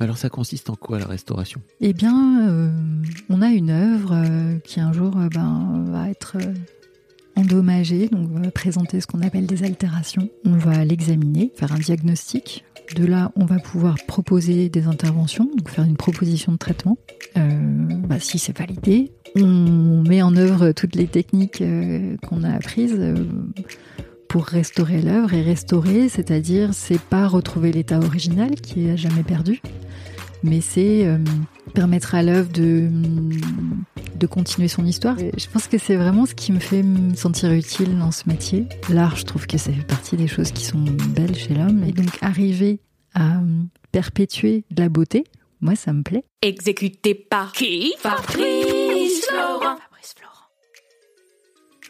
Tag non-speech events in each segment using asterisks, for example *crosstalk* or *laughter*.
Alors ça consiste en quoi la restauration? Eh bien, euh, on a une œuvre euh, qui un jour euh, ben, va être endommagée, donc on va présenter ce qu'on appelle des altérations. On va l'examiner, faire un diagnostic. De là, on va pouvoir proposer des interventions, donc faire une proposition de traitement. Bah, si c'est validé, on met en œuvre toutes les techniques qu'on a apprises. Pour restaurer l'œuvre et restaurer, c'est-à-dire c'est pas retrouver l'état original qui est à jamais perdu, mais c'est euh, permettre à l'œuvre de, de continuer son histoire. Et je pense que c'est vraiment ce qui me fait me sentir utile dans ce métier. L'art, je trouve que ça fait partie des choses qui sont belles chez l'homme. Et donc arriver à perpétuer de la beauté, moi ça me plaît. Exécuté par qui? Fabrice Florent.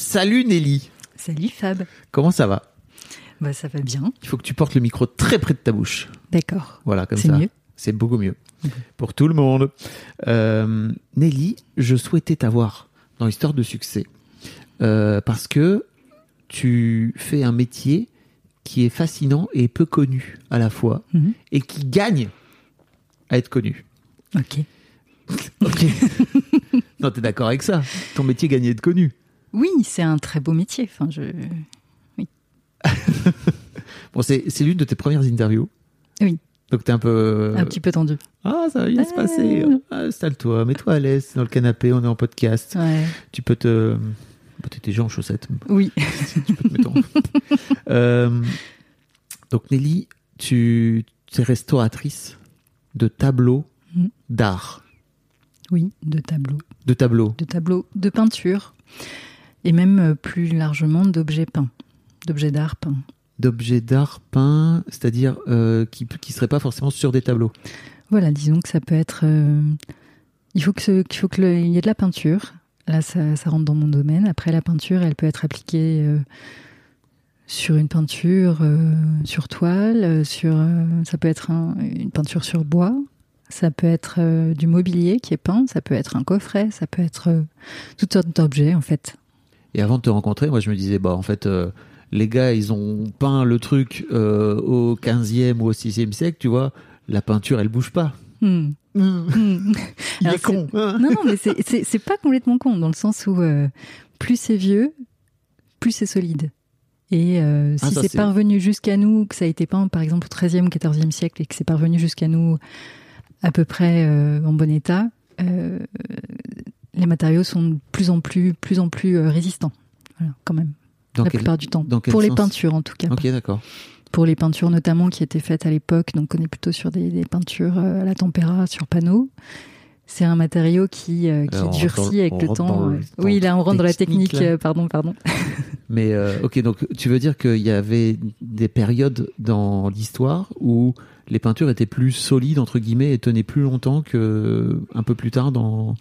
Salut Nelly, Salut Fab. comment ça va? Bah ça va bien. Il faut que tu portes le micro très près de ta bouche. D'accord. Voilà, comme C'est ça. mieux C'est beaucoup mieux. Pour tout le monde. Euh, Nelly, je souhaitais t'avoir dans l'histoire de succès. Euh, parce que tu fais un métier qui est fascinant et peu connu à la fois. Mhm. Et qui gagne à être connu. Ok. Ok. *laughs* non, t'es d'accord avec ça Ton métier gagne à être connu. Oui, c'est un très beau métier. Enfin, je... *laughs* Bon, c'est l'une de tes premières interviews. Oui. Donc t'es un peu... Un petit peu tendu. Ah, ça va bien se passer. Ah, Installe-toi, mets-toi à l'aise dans le canapé, on est en podcast. Ouais. Tu peux te. Bah, T'es déjà en chaussettes. Oui. *laughs* tu peux te mettre en- *laughs* Euh, donc, Nelly, tu, es restauratrice de tableaux Mhm. d'art. Oui, de tableaux. De tableaux. De tableaux de peinture. Et même euh, plus largement d'objets peints. D'objets d'art peints. D'objets d'art peints, c'est-à-dire euh, qui ne seraient pas forcément sur des tableaux. Voilà, disons que ça peut être. euh, il faut qu'il faut que le- il y ait de la peinture. Là, ça, ça rentre dans mon domaine. Après, la peinture, elle peut être appliquée euh, sur une peinture, sur toile, sur. ça peut être un- une peinture sur bois. Ça peut être euh, du mobilier qui est peint. Ça peut être un coffret. Ça peut être euh, toutes sortes d'objets, en fait. Et avant de te rencontrer, moi, je me disais, bah, en fait, euh, les gars, ils ont peint le truc euh, au 15e ou au 6e siècle, tu vois. La peinture, elle bouge pas. Hmm. Hmm. *laughs* Il Alors, est con. hein. Non, non, mais c'est- pas complètement con, dans le sens où euh, plus c'est vieux, plus c'est solide. Et euh, Ah, si c'est c'est- parvenu jusqu'à nous, que ça a été peint par exemple au XIIIe ou XIVe siècle, et que c'est parvenu jusqu'à nous à peu près euh, en bon état, euh, les matériaux sont de plus en plus, plus, en plus euh, résistants. Voilà, quand même, Dans la quel- plupart du temps. dans quel Pour les peintures en tout cas. Ok, d'accord. Pour les peintures notamment qui étaient faites à l'époque, donc on est plutôt sur des, des peintures euh, à la tempéra, sur panneau. C'est un matériau qui, euh, qui durcit dans- avec le temps. le- oui, là on rentre dans la technique, là. pardon, pardon. *laughs* Mais euh, ok, donc tu veux dire qu'il y avait des périodes dans l'histoire où les peintures étaient plus solides entre guillemets et tenaient plus longtemps que un peu plus tard dans.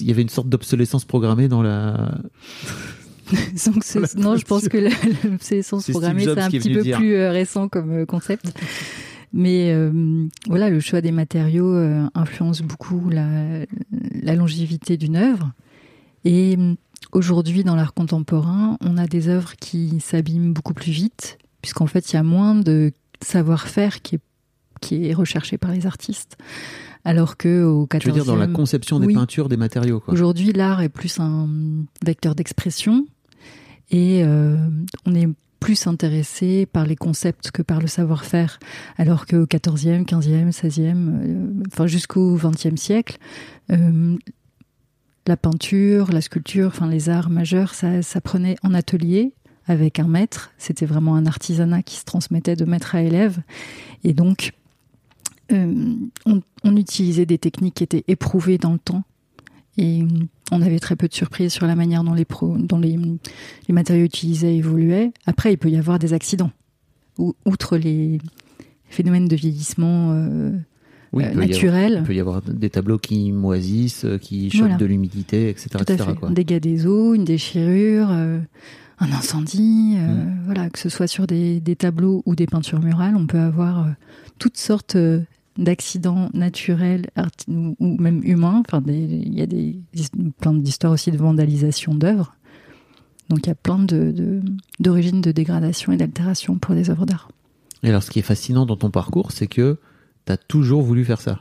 Il y avait une sorte d'obsolescence programmée dans la. *laughs* Donc, *laughs* La non, je pense que l'obsolescence programmée, c'est un petit peu dire. plus euh, récent comme euh, concept. Mais euh, voilà, le choix des matériaux euh, influence beaucoup la, la longévité d'une œuvre. Et euh, aujourd'hui, dans l'art contemporain, on a des œuvres qui s'abîment beaucoup plus vite, puisqu'en fait, il y a moins de savoir-faire qui est, qui est recherché par les artistes. Alors que au 14e, Tu veux dire dans la conception des Oui. peintures, des matériaux. Aujourd'hui, l'art est plus un vecteur d'expression et euh, on est plus intéressé par les concepts que par le savoir-faire. Alors qu'au 14e, 15e, 16e, euh, enfin jusqu'au 20e siècle, euh, la peinture, la sculpture, enfin les arts majeurs, ça s'apprenait en atelier avec un maître. C'était vraiment un artisanat qui se transmettait de maître à élève. Et donc, euh, on, on utilisait des techniques qui étaient éprouvées dans le temps. Et euh, on avait très peu de surprises sur la manière dont les, pro- dont les, les matériaux utilisés évoluaient. Après, il peut y avoir des accidents. Ou- outre les phénomènes de vieillissement euh, Oui, euh, il peut y avoir- naturels, Il peut y avoir des tableaux qui moisissent, euh, qui chopent Voilà. de l'humidité, etc. Tout à etc., fait. quoi. Un dégât des eaux, une déchirure, euh, un incendie, euh, Mm. voilà, que ce soit sur des, des tableaux ou des peintures murales, on peut avoir euh, toutes sortes euh, d'accidents naturels ou, même humains. Enfin, il y a des, plein d'histoires aussi de vandalisation d'œuvres. Donc il y a plein de, de- d'origines de dégradation et d'altération pour des œuvres d'art. Et alors, ce qui est fascinant dans ton parcours, c'est que tu as toujours voulu faire ça.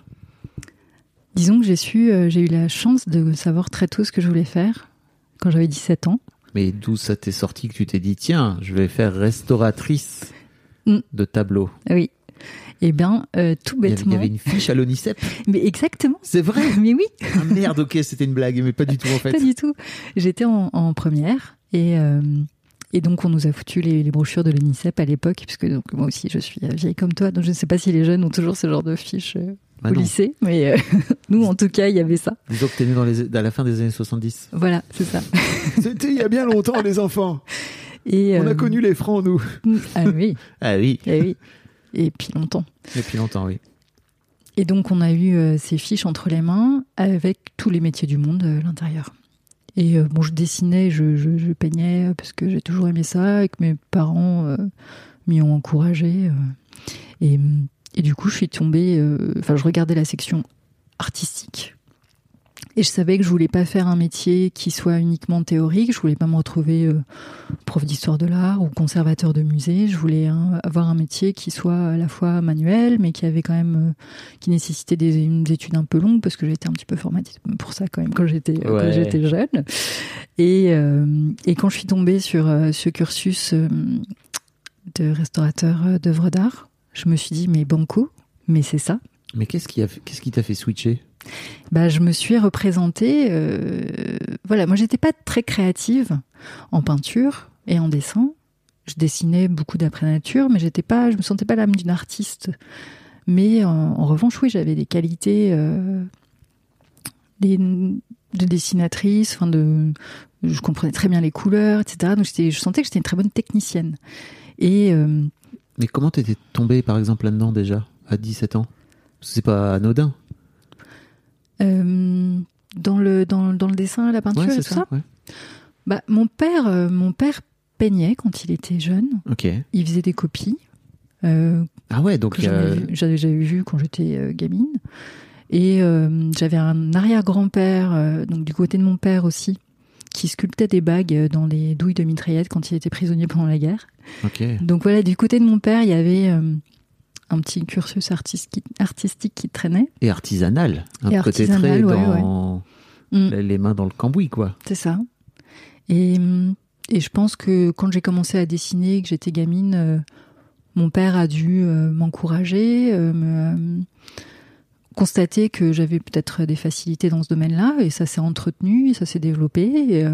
Disons que j'ai su, euh, j'ai eu la chance de savoir très tôt ce que je voulais faire quand j'avais 17 ans. Mais d'où ça t'est sorti que tu t'es dit, tiens, je vais faire restauratrice Mm. de tableaux? Oui. Eh bien, euh, tout il y, avait, il bêtement. y avait une fiche à l'ONICEP. *laughs* Mais exactement. C'est vrai *laughs* Mais oui, Ah merde, ok, c'était une blague, mais pas du tout en *laughs* fait. pas du tout. J'étais en, en première et, euh, et donc on nous a foutu les, les brochures de l'UNICEF à l'époque, puisque donc, moi aussi je suis euh, vieille comme toi, donc je ne sais pas si les jeunes ont toujours ce genre de fiches euh, Bah au non. lycée, mais euh, nous en tout cas il y avait ça. Disons que t'es né dans les, à la fin des années 70. Voilà, c'est ça. C'était il y a bien longtemps, les enfants. Et, On a connu les francs, nous. Ah oui, Ah oui, eh oui. Et puis longtemps. depuis longtemps, oui. Et donc, on a eu euh, ces fiches entre les mains avec tous les métiers du monde euh, à l'intérieur. Et euh, bon, je dessinais, je, je, je peignais euh, parce que j'ai toujours aimé ça et que mes parents euh, m'y ont encouragé. euh. et, et du coup, je suis tombée. euh, Enfin, je regardais la section artistique. Et je savais que je voulais pas faire un métier qui soit uniquement théorique. Je voulais pas me retrouver euh, prof d'histoire de l'art ou conservateur de musée. Je voulais hein, avoir un métier qui soit à la fois manuel, mais qui avait quand même, euh, qui nécessitait des, des études un peu longues parce que j'étais un petit peu formatée pour ça quand même quand j'étais quand Ouais. j'étais jeune. Et, euh, et quand je suis tombée sur ce cursus de restaurateur d'œuvres d'art, je me suis dit mais banco, mais c'est ça. Mais qu'est-ce qui a qu'est-ce qui t'a fait switcher? Bah, je me suis représentée. euh, voilà, moi, j'étais pas très créative en peinture et en dessin. Je dessinais beaucoup d'après nature, mais j'étais pas, je me sentais pas l'âme d'une artiste. Mais en, revanche, oui, j'avais des qualités euh, de dessinatrice. Enfin, de, je comprenais très bien les couleurs, etc. Donc, je sentais que j'étais une très bonne technicienne. Et euh, Mais comment t'étais tombé, par exemple, là-dedans déjà, à 17 ans? C'est pas anodin. Euh, dans le dans, dans le dessin, la peinture, Ouais, et tout ça. ça. ouais. Bah, mon père, euh, mon père peignait quand il était jeune. Ok. Il faisait des copies euh, Ah ouais, donc j'avais vu- vu quand j'étais gamine. Et j'avais un arrière-grand-père, donc du côté de mon père aussi, qui sculptait des bagues dans les douilles de mitraillettes quand il était prisonnier pendant la guerre. Ok. Donc voilà, du côté de mon père, il y avait un petit cursus artistique, artistique qui traînait. Et artisanal. Un Et côté artisanal, très ouais, dans Mm. les- mains dans le cambouis, quoi. C'est ça. Et, hum, et je pense que quand j'ai commencé à dessiner, que j'étais gamine, euh, mon père a dû euh, m'encourager, euh, me, constater que j'avais peut-être des facilités dans ce domaine-là, et ça s'est entretenu, et ça s'est développé. Et,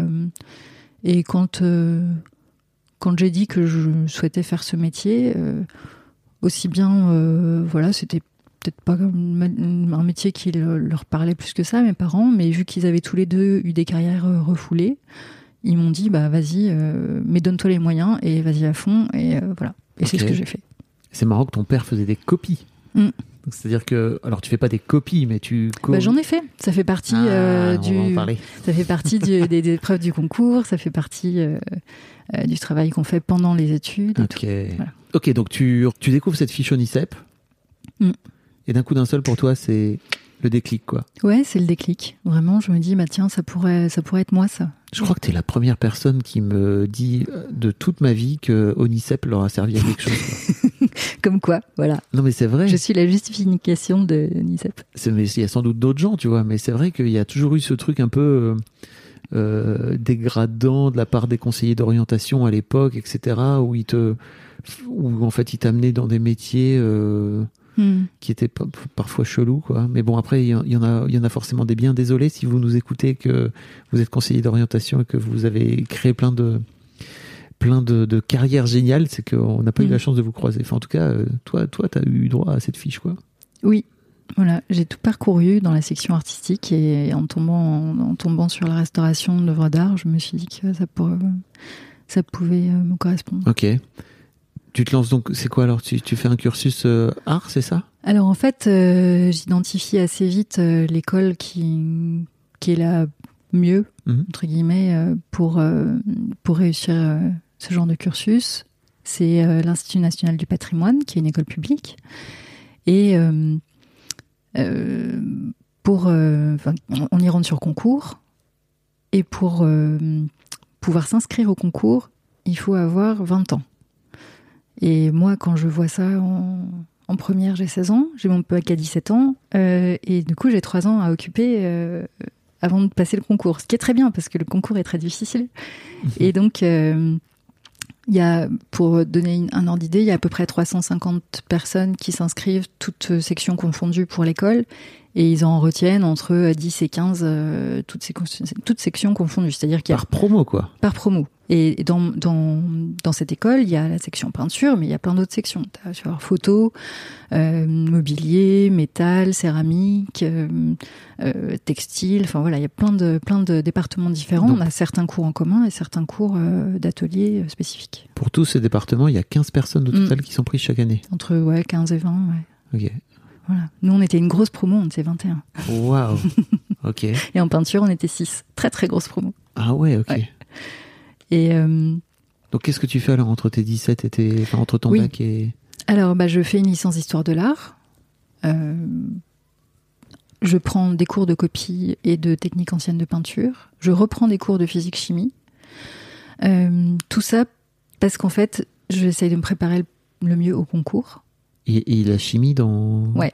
et quand, quand j'ai dit que je souhaitais faire ce métier, aussi bien, euh, voilà, c'était peut-être pas un métier qui le- leur parlait plus que ça, mes parents, mais vu qu'ils avaient tous les deux eu des carrières euh, refoulées, ils m'ont dit, bah vas-y, euh, mais donne-toi les moyens et vas-y à fond, et euh, voilà. Et c'est ce que j'ai fait. C'est marrant que ton père faisait des copies. Mm. C'est-à-dire que, alors tu fais pas des copies, mais tu. Bah, J'en ai fait. Ça fait partie Ah, euh, du, ça fait partie du- des, des épreuves du concours, ça fait partie euh, euh, du travail qu'on fait pendant les études. Et tout. Ok. Voilà. Ok, donc tu, tu découvres cette fiche ONICEP. Mm. Et d'un coup d'un seul, pour toi, c'est le déclic, quoi. Ouais, c'est le déclic. Vraiment, je me dis, bah tiens, ça pourrait, ça pourrait être moi, ça. Je crois que tu es la première personne qui me dit euh, de toute ma vie que ONICEP leur a servi à quelque chose. quoi. *laughs* Comme quoi, voilà. Non, mais c'est vrai. Je suis la justification de NICEP. C'est- mais il y a sans doute d'autres gens, tu vois. Mais c'est vrai qu'il y a toujours eu ce truc un peu euh, euh, dégradant de la part des conseillers d'orientation à l'époque, etc. Où ils te, où en fait ils t'amenaient dans des métiers euh, Hmm. qui étaient pa- parfois chelous, quoi. Mais bon, après il y, en- il y en a, il y en a forcément des biens. Désolé si vous nous écoutez que vous êtes conseiller d'orientation et que vous avez créé plein de plein de, de carrières géniales, c'est qu'on n'a pas eu Mm. la chance de vous croiser. Enfin, en tout cas, euh, toi, toi, t'as eu droit à cette fiche, quoi. Oui, voilà, j'ai tout parcouru dans la section artistique et en tombant, en, tombant sur la restauration d'œuvres d'art, je me suis dit que ça, ça pouvait euh, me correspondre. Ok. Tu te lances donc, c'est quoi alors? Tu, tu fais un cursus euh, art, c'est ça? Alors en fait, euh, j'identifie assez vite euh, l'école qui, qui est la mieux, Mhm. entre guillemets, pour, pour réussir ce genre de cursus. C'est l'Institut national du patrimoine, qui est une école publique. Et pour, on- y rentre sur concours. Et pour pouvoir s'inscrire au concours, il faut avoir 20 ans. Et moi, quand je vois ça en, en première, j'ai 16 ans, j'ai mon bac à 17 ans, euh, et du coup, j'ai 3 ans à occuper euh, avant de passer le concours. Ce qui est très bien, parce que le concours est très difficile. *laughs* Et donc, euh, il y a, pour donner une- un ordre d'idée, il y a à peu près 350 personnes qui s'inscrivent, toutes sections confondues pour l'école, et ils en retiennent entre 10 et 15, euh, toutes, sec- toutes sections confondues. C'est-à-dire qu'il y a Par promo, quoi. par promo. Et dans, dans, dans cette école, il y a la section peinture, mais il y a plein d'autres sections. Tu as sur photo, euh, mobilier, métal, céramique, euh, euh, textile. Enfin voilà, il y a plein de, plein de départements différents. Donc- On a certains cours en commun et certains cours euh, d'ateliers euh, spécifiques. Pour tous ces départements, il y a 15 personnes au Mm. total qui sont prises chaque année. Entre ouais, 15 et 20. Ouais. Ok. Voilà. Nous, on était une grosse promo, on était 21. Waouh. *laughs* ok. Et en peinture, on était 6. Très, très grosse promo. Ah ouais, ok. Ouais. Et euh, Donc qu'est-ce que tu fais alors entre tes 17 et tes, enfin entre ton Oui. bac et Alors, bah, je fais une licence d'histoire de l'art. Euh, je prends des cours de copie et de technique ancienne de peinture. Je reprends des cours de physique-chimie. Euh, tout ça parce qu'en fait, j'essaye de me préparer le- le mieux au concours. Et, et la chimie dans Ouais.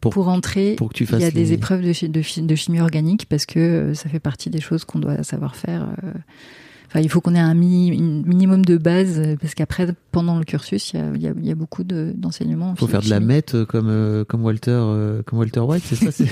Pour- Pour entrer, pour que tu il y a des épreuves de, chi- de chi- de chimie organique parce que euh, ça fait partie des choses qu'on doit savoir faire. euh. Enfin, il faut qu'on ait un minimum de base parce qu'après, pendant le cursus, il y a, il y il beaucoup de- d'enseignements. en faut faire de la mette euh, comme euh, comme Walter euh, comme Walter White, c'est ça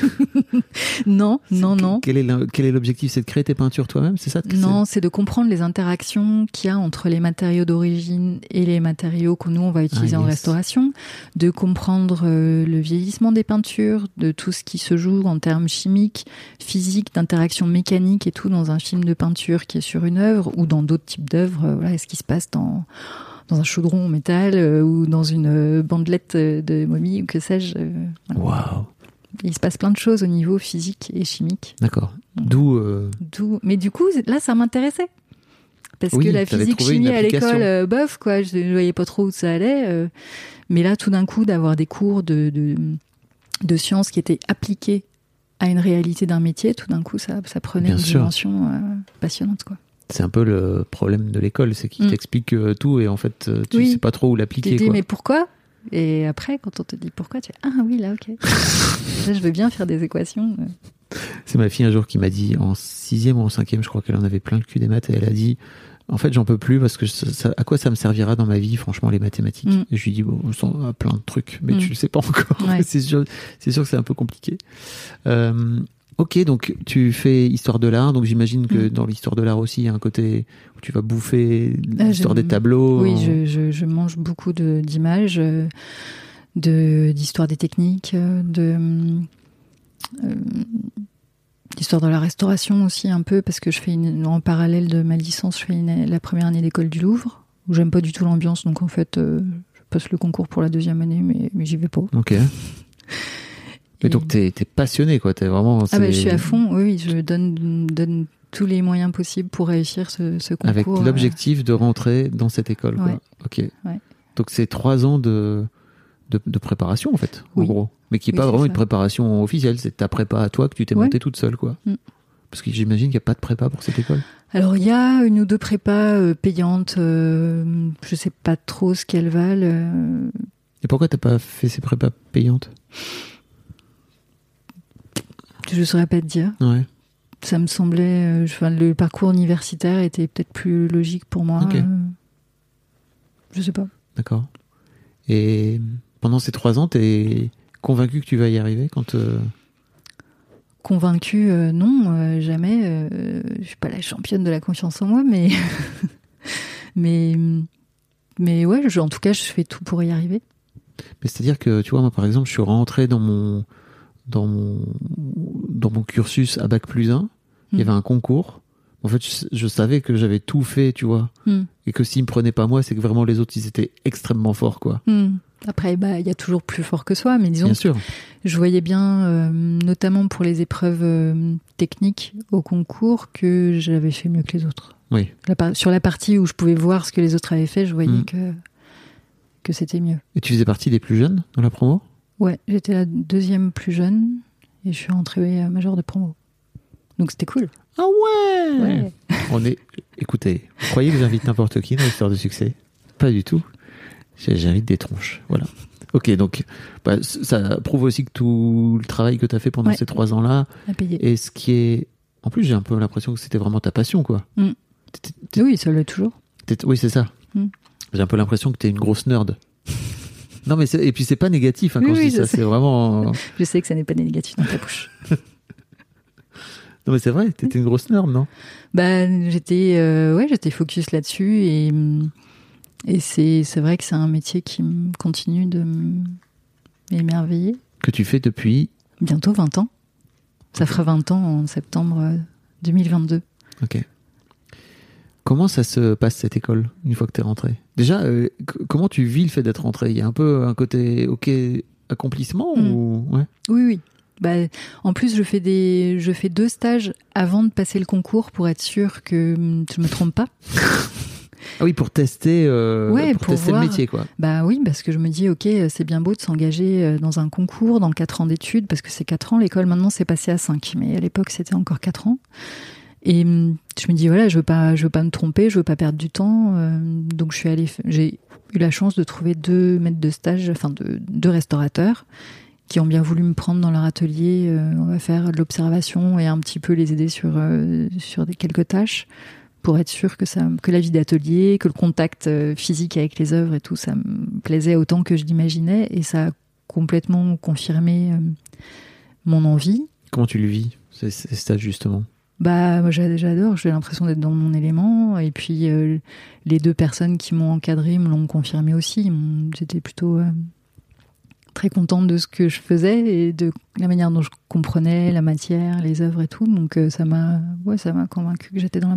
*laughs* Non, non, non. Quel est l'objectif C'est de créer tes peintures toi-même, c'est ça Non, c'est de comprendre les interactions qu'il y a entre les matériaux d'origine et les matériaux que nous on va utiliser Ah, en yes. restauration, de comprendre euh, le vieillissement des peintures, de tout ce qui se joue en termes chimiques, physiques, d'interactions mécaniques et tout dans un film de peinture qui est sur une œuvre ou dans d'autres types d'œuvres. euh, Voilà, ce qui se passe dans dans un chaudron en métal euh, ou dans une euh, bandelette de momie ou que sais-je. voilà. Waouh. Il se passe plein de choses au niveau physique et chimique. D'accord. D'où euh, D'où- Mais du coup, là, ça m'intéressait. Parce Oui, que la physique chimie à l'école, euh, bof, quoi, je ne voyais pas trop où ça allait. mais là, tout d'un coup, d'avoir des cours de, de, de sciences qui étaient appliqués à une réalité d'un métier, tout d'un coup, ça, ça prenait Bien une sûr. dimension passionnante, quoi. C'est un peu le problème de l'école, c'est qu'il Mm. t'explique euh, tout et en fait euh, tu Oui. sais pas trop où Tu l'appliquer te dis, quoi. mais pourquoi? Et après, quand on te dit pourquoi, tu fais, ah oui, là, ok. *laughs* là, je veux bien faire des équations. C'est ma fille un jour qui m'a dit en sixième ou en cinquième, je crois qu'elle en avait plein le cul des maths et elle a dit en fait j'en peux plus parce que ça- ça- à quoi ça me servira dans ma vie franchement les mathématiques Mm. et je lui dis bon ça a plein de trucs mais Mm. tu le sais pas encore Ouais. *laughs* c'est sûr c'est sûr que c'est un peu compliqué Euh, ok donc tu fais histoire de l'art donc j'imagine que Mm. dans l'histoire de l'art aussi il y a un côté où tu vas bouffer Ah, l'histoire des tableaux Oui, en- je, je, je mange beaucoup d'images, euh, de d'histoire des techniques, euh, de euh, d'histoire de la restauration aussi un peu parce que je fais une, en parallèle de ma licence, je fais une- la première année d'école du Louvre où j'aime pas du tout l'ambiance, donc en fait euh, je passe le concours pour la deuxième année, mais, mais j'y vais pas. ok *laughs* mais donc t'es es passionné quoi t'es vraiment ah bah, je suis à fond, oui, je donne donne tous les moyens possibles pour réussir ce, ce concours. Avec euh, l'objectif de rentrer dans cette école. Quoi. Ouais. Ok. Ouais. Donc c'est trois ans de, de, de préparation en fait, en Oui. gros. Mais qui n'est Oui, pas vraiment ça. une préparation officielle, c'est ta prépa à toi que tu t'es Ouais. montée toute seule. quoi. Mm. Parce que j'imagine qu'il n'y a pas de prépa pour cette école. Alors il y a une ou deux prépas euh, payantes, euh, je sais pas trop ce qu'elles valent. Et pourquoi t'as pas fait ces prépas payantes? Je saurais pas te dire. Ouais. Ça me semblait. euh, enfin, le parcours universitaire était peut-être plus logique pour moi. Ok. euh, je sais pas. D'accord. Et pendant ces trois ans, t'es convaincu que tu vas y arriver quand euh, Convaincue, euh, non, euh, jamais. je suis pas la championne de la confiance en moi, mais. *laughs* mais. Mais ouais, je- en tout cas, je fais tout pour y arriver. Mais c'est-à-dire que, tu vois, moi, par exemple, je suis rentré dans mon, dans mon, dans mon cursus à Bac plus 1. Il y avait un concours. En fait, je, je savais que j'avais tout fait, tu vois. Hmm. Et que s'ils me prenaient pas moi, c'est que vraiment les autres, ils étaient extrêmement forts, quoi. Hmm. Après, bah, il y a toujours plus fort que soi, mais disons Bien sûr. Je voyais bien, euh, notamment pour les épreuves euh, techniques au concours, que j'avais fait mieux que les autres. Oui. La sur la partie où je pouvais voir ce que les autres avaient fait, je voyais Mm. que, que c'était mieux. Et tu faisais partie des plus jeunes dans la promo? Ouais, j'étais la deuxième plus jeune et je suis rentrée major de promo. Donc c'était cool. Ah ouais, Ouais. *laughs* On est. Écoutez, vous croyez que j'invite n'importe qui dans l'histoire de succès? Pas du tout. J'invite des tronches. Voilà. Ok, donc bah, ça prouve aussi que tout le travail que tu as fait pendant Ouais. ces trois ans-là, et ce qui est. En plus, j'ai un peu l'impression que c'était vraiment ta passion, quoi. Mm. Oui, ça l'est toujours. Oui, c'est ça. Mm. J'ai un peu l'impression que tu es une grosse nerd. Non, mais et puis c'est pas négatif hein, quand Oui, je oui, dis je ça, c'est vraiment. Je sais que ça n'est pas négatif dans ta bouche. *laughs* Non, mais c'est vrai, t'étais une grosse nerd, non? Bah, j'étais euh, ouais, j'étais focus là-dessus et hum, et c'est vrai que c'est un métier qui continue de m'émerveiller. Que tu fais depuis. Bientôt 20 ans. Ça fera 20 ans en septembre euh, 2022. Ok. Comment ça se passe cette école une fois que t'es rentré Déjà, euh, comment tu vis le fait d'être rentré? Il y a un peu un côté ok accomplissement Mm. ou ouais? Oui, oui. Bah, en plus, je fais des, je fais deux stages avant de passer le concours pour être sûr que hum, je me trompe pas. Ah oui, pour tester, euh, Ouais, pour, pour tester voir. le métier quoi. Bah oui, parce que je me dis, ok, c'est bien beau de s'engager euh, dans un concours, dans quatre ans d'études, parce que c'est quatre ans, l'école maintenant c'est passé à cinq, mais à l'époque c'était encore quatre ans. Et hum, je me dis, voilà, je veux pas, je veux pas me tromper, je veux pas perdre du temps, euh, donc je suis allée, j'ai eu la chance de trouver deux maîtres de stage, enfin de, deux restaurateurs qui ont bien voulu me prendre dans leur atelier. euh, on va faire de l'observation et un petit peu les aider sur euh, sur des quelques tâches pour être sûr que ça, que la vie d'atelier, que le contact physique avec les œuvres et tout, ça me plaisait autant que je l'imaginais et ça a complètement confirmé mon envie. Comment tu le vis ces stages justement? Bah, moi j'a- j'adore, j'ai l'impression d'être dans mon élément et puis euh, les deux personnes qui m'ont encadré me l'ont confirmé aussi. J'étais plutôt euh, très contente de ce que je faisais et de la manière dont je comprenais la matière, les œuvres et tout. Donc euh, ça m'a, ouais, convaincu que j'étais dans la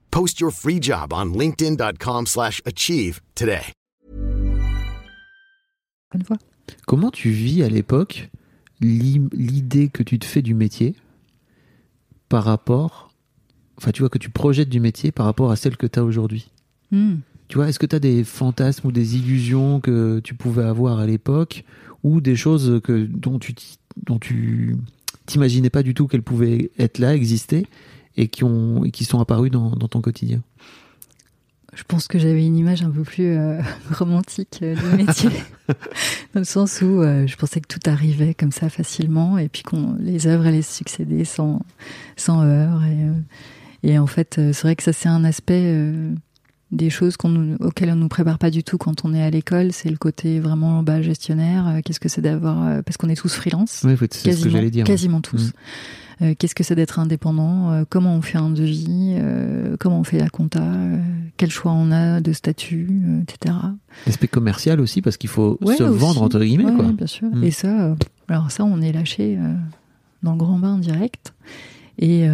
Post your free job on linkedin.com/achieve slash achieve today. Comment tu vis à l'époque l'i- l'idée que tu te fais du métier par rapport, enfin tu vois que tu projettes du métier par rapport à celle que tu as aujourd'hui? Hmm. Tu vois, est-ce que tu as des fantasmes ou des illusions que tu pouvais avoir à l'époque ou des choses que dont tu dont tu t'imaginais pas du tout qu'elles pouvaient être là, exister et qui ont et qui sont apparues dans, dans ton quotidien Je pense que j'avais une image un peu plus euh, *laughs* romantique euh, du métier, *laughs* dans le sens où euh, je pensais que tout arrivait comme ça facilement, et puis qu'on les œuvres allaient se succéder sans sans heurts. Et, euh, et en fait, c'est vrai que ça c'est un aspect des choses qu'on auxquelles on nous prépare pas du tout quand on est à l'école. C'est le côté vraiment bah, gestionnaire. Qu'est-ce que c'est d'avoir parce qu'on est tous freelance Oui, c'est ce que quasiment, dire. quasiment tous. Mm. Euh, Qu'est-ce que c'est d'être indépendant? Euh, Comment on fait un devis? Euh, Comment on fait la compta? Quel choix on a de statut, etc. L'aspect commercial aussi parce qu'il faut Ouais, se aussi. vendre entre guillemets Ouais, quoi. bien sûr. Mm. Et ça, alors ça, on est lâché dans le grand bain direct. Et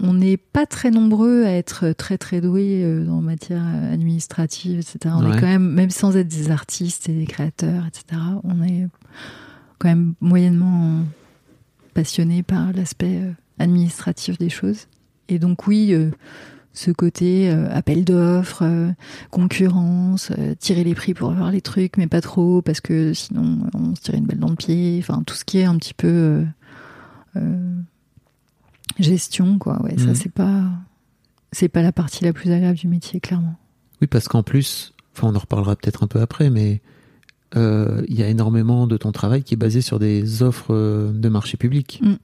on n'est pas très nombreux à être très très doués en matière administrative, etc. On Ouais. est quand même, même sans être des artistes et des créateurs, etc. On est, quand même moyennement passionnée par l'aspect euh, administratif des choses. Et donc oui, euh, ce côté euh, appel d'offres, euh, concurrence, euh, tirer les prix pour avoir les trucs, mais pas trop parce que sinon on se tirait une balle dans le pied. Enfin tout ce qui est un petit peu gestion, quoi. Ouais, ça Mhm. c'est pas c'est pas la partie la plus agréable du métier, clairement. Oui, parce qu'en plus, enfin, on en reparlera peut-être un peu après, mais euh, il y a énormément de ton travail qui est basé sur des offres euh, de marché public. Mm.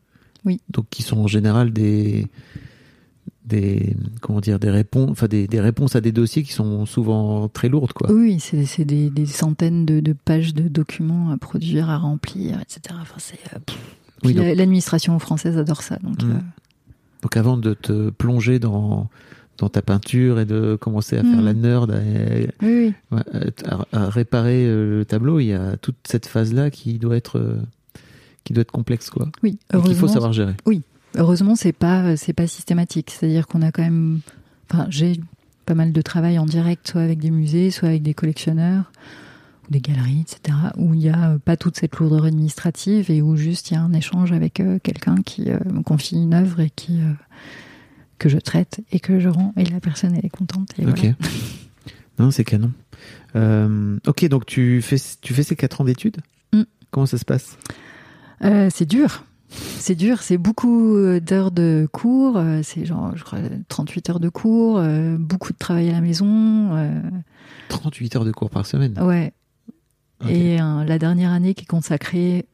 Oui. Donc, qui sont en général des des comment dire des réponses enfin des, des réponses à des dossiers qui sont souvent très lourdes quoi Oui, c'est des, des centaines de, de pages de documents à produire, à remplir, etc. Enfin, c'est euh. Oui, L'administration française adore ça, donc. Mm. euh, donc avant de te plonger dans dans ta peinture et de commencer à faire Mm. la nerd à, oui, oui. ouais, à- à réparer euh, le tableau il y a toute cette phase là qui doit être euh, qui doit être complexe quoi Oui, qu'il faut savoir gérer heureusement, c'est pas, c'est pas systématique. C'est-à-dire qu'on a quand même, enfin, j'ai pas mal de travail en direct, soit avec des musées, soit avec des collectionneurs, ou des galeries, etc., où il y a euh, pas toute cette lourdeur administrative et où juste il y a un échange avec euh, quelqu'un qui euh, me confie une œuvre et qui euh, que je traite et que je rends et la personne elle est contente. Et ok voilà. *laughs* non c'est canon Euh, ok donc tu fais tu fais ces 4 ans d'études Mm. comment ça se passe Euh, c'est dur. C'est dur, c'est beaucoup euh, d'heures de cours, c'est genre, je crois, 38 heures de cours, beaucoup de travail à la maison. euh, 38 heures de cours par semaine ouais. Et la dernière année qui est consacrée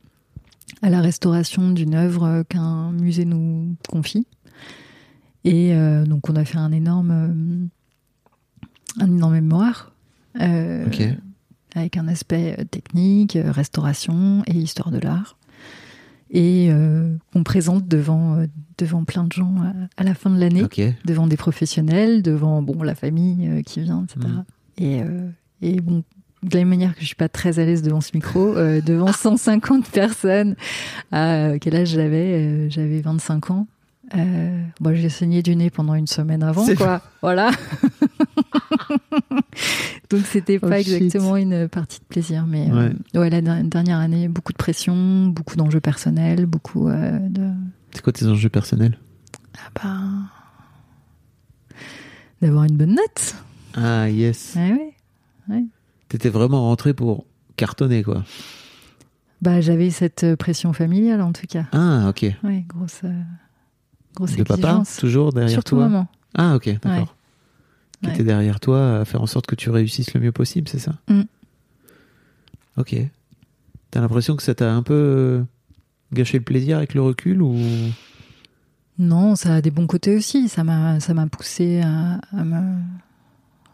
à la restauration d'une œuvre qu'un musée nous confie. Et euh, donc, on a fait un énorme, euh, un énorme mémoire. euh. Avec un aspect technique, restauration et histoire de l'art. Et euh, on présente devant, devant plein de gens à, à la fin de l'année devant des professionnels, devant bon la famille qui vient, etc. Mm. Et, et bon, de la même manière que je suis pas très à l'aise devant ce micro, euh, devant 150 personnes, à quel âge j'avais Euh, J'avais 25 ans. Euh, bon, j'ai saigné du nez pendant une semaine avant, C'est quoi. Voilà. *laughs* Donc c'était Oh, pas shit. exactement une partie de plaisir, mais euh, ouais. la der- dernière année, beaucoup de pression, beaucoup d'enjeux personnels, beaucoup euh, de c'est quoi tes enjeux personnels? Ah ben, d'avoir une bonne note. ah yes Ouais, ouais. t'étais vraiment rentré pour cartonner quoi Bah, j'avais cette euh, pression familiale en tout cas. ah ok Ouais, grosse, euh, grosse de papa toujours derrière Surtout toi maman. ah ok d'accord Ouais. qui Ouais. était derrière toi à faire en sorte que tu réussisses le mieux possible c'est ça Mm. ok t'as l'impression que ça t'a un peu euh, gâché le plaisir avec le recul ou? Non, ça a des bons côtés aussi. Ça m'a, ça m'a poussé à, à me,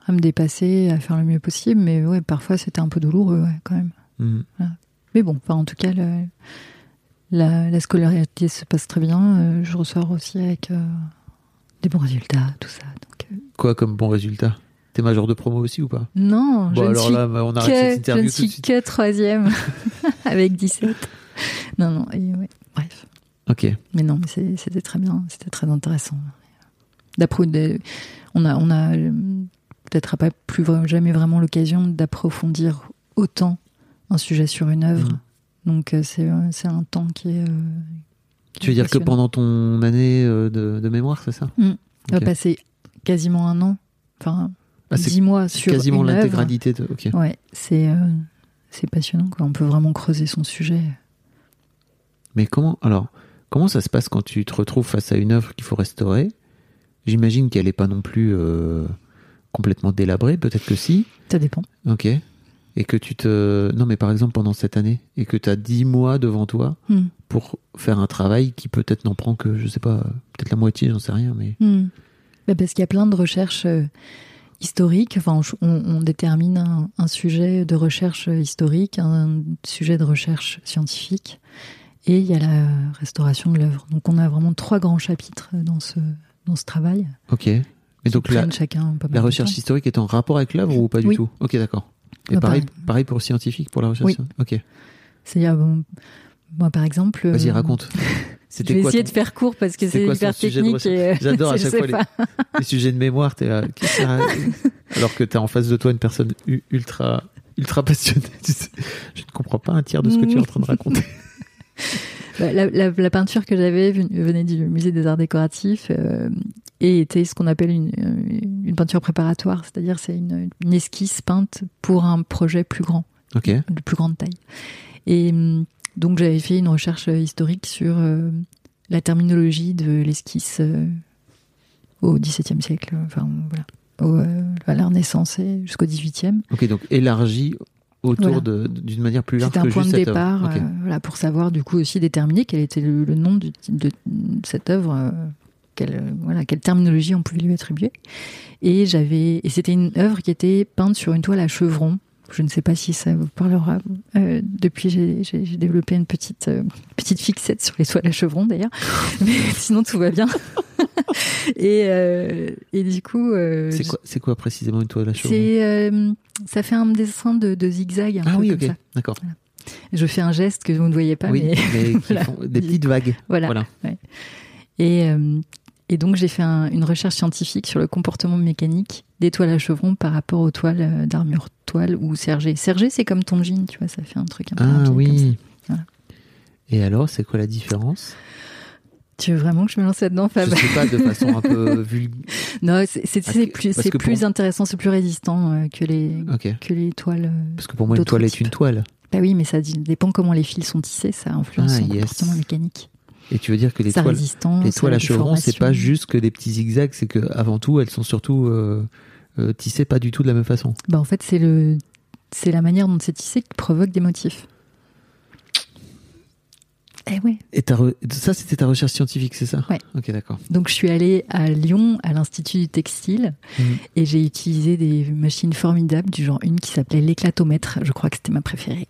à me dépasser, à faire le mieux possible. Mais ouais, parfois c'était un peu douloureux, ouais, quand même. Mm. Mais bon, enfin, en tout cas, le- la, la scolarité se passe très bien. Euh, je ressors aussi avec euh, des bons résultats, tout ça. Donc, euh, quoi comme bon résultat t'es major de promo aussi ou pas? Non, je bon ne alors suis là on cette je ne suis que troisième *laughs* avec 17. Non, non, et ouais, bref. ok Mais non, mais c'était très bien, c'était très intéressant. D'après, on a, on a peut-être pas plus jamais vraiment l'occasion d'approfondir autant un sujet sur une œuvre. Mhm. Donc euh, c'est euh, c'est un temps qui est. euh, tu veux dire que pendant ton année de, de mémoire c'est ça Mm. On va Ok. passer quasiment un an, enfin Ah, c'est dix mois sur quasiment l'intégralité de ok Ouais, c'est c'est passionnant. Quoi. On peut vraiment creuser son sujet. Mais comment alors comment ça se passe quand tu te retrouves face à une œuvre qu'il faut restaurer? J'imagine qu'elle est pas non plus euh, complètement délabrée, peut-être que si. Ça dépend. Ok. Et que tu te non mais par exemple pendant cette année et que tu as 10 mois devant toi Hmm. pour faire un travail qui peut-être n'en prend que je sais pas, peut-être la moitié, j'en sais rien mais. Bah, parce qu'il y a plein de recherches euh, historiques. Enfin, on, on détermine un, un sujet de recherche historique, un sujet de recherche scientifique, et il y a la restauration de l'œuvre. Donc, on a vraiment trois grands chapitres dans ce dans ce travail. OK. Et donc la, chacun la recherche historique est en rapport avec l'œuvre ou pas du Oui. tout? OK, d'accord. Et Bah, pareil, pareil. pour le scientifique, pour la recherche. Oui. Ok. C'est-à-dire, bon, moi, par exemple. Vas-y, euh, raconte. *laughs* Je vais quoi essayer ton- de faire court parce que c'est hyper technique. et, euh, J'adore *laughs* à chaque fois *laughs* les- sujets de mémoire, là, que ça- alors que t'as en face de toi une personne ultra ultra passionné. tu sais. Je ne comprends pas un tiers de ce que tu es en train de raconter. Bah, la, la- la peinture que j'avais ven- venait du musée des arts décoratifs euh, et était ce qu'on appelle une, euh, une peinture préparatoire, c'est-à-dire c'est une, une esquisse peinte pour un projet plus grand. de plus grande taille. Et hum, donc j'avais fait une recherche euh, historique sur euh, la terminologie de l'esquisse euh, au XVIIe siècle, enfin voilà, au, euh, à la Renaissance et jusqu'au XVIIIe. Ok, donc élargi autour Voilà. d'une manière plus large C'était un que point de juste départ euh, voilà, pour savoir du coup aussi déterminer quel était le, le nom de, de cette œuvre, euh, quelle, voilà, quelle terminologie on pouvait lui attribuer. Et j'avais et c'était une œuvre qui était peinte sur une toile à chevrons. Je ne sais pas si ça vous parlera. Euh, depuis, j'ai- développé une petite euh, petite fixette sur les toiles à chevrons d'ailleurs, *laughs* mais sinon tout va bien. *laughs* et, euh, et du coup, C'est quoi, précisément une toile à euh, ça fait un dessin de, de zigzag un Ah peu oui, comme ok, d'accord. Je fais un geste que vous ne voyez pas, oui, mais mais *laughs* qui voilà. font des petites vagues. voilà. Voilà. Et, et donc j'ai fait un- une recherche scientifique sur le comportement mécanique des toiles à chevrons par rapport aux toiles d'armure toile ou sergé. Sergé, c'est comme ton jean, tu vois, ça fait un truc un peu Ah rapide comme ça. oui. Voilà. Et alors, c'est quoi la différence? Tu veux vraiment que je me lance là-dedans, Fab? Je sais pas, de façon un peu *laughs* vulgaire. Non, c'est que- plus, pour- intéressant, c'est plus résistant euh, que les que les toiles. euh. Parce que pour moi, une toile est types. une toile. Bah oui, mais ça dépend comment les fils sont tissés, ça influence Ah, son yes. comportement mécanique. Et tu veux dire que les toiles, les toiles à chevrons, c'est pas juste que des petits zigzags, c'est que avant tout, elles sont surtout euh, euh, tissées pas du tout de la même façon. Bah en fait, c'est le c'est la manière dont c'est tissé qui provoque des motifs. Eh ouais. Et re- ça, c'était ta recherche scientifique, c'est ça? Ouais. Ok, d'accord. Donc je suis allée à Lyon à l'Institut du textile Mhm. et j'ai utilisé des machines formidables du genre une qui s'appelait l'éclatomètre. Je crois que c'était ma préférée.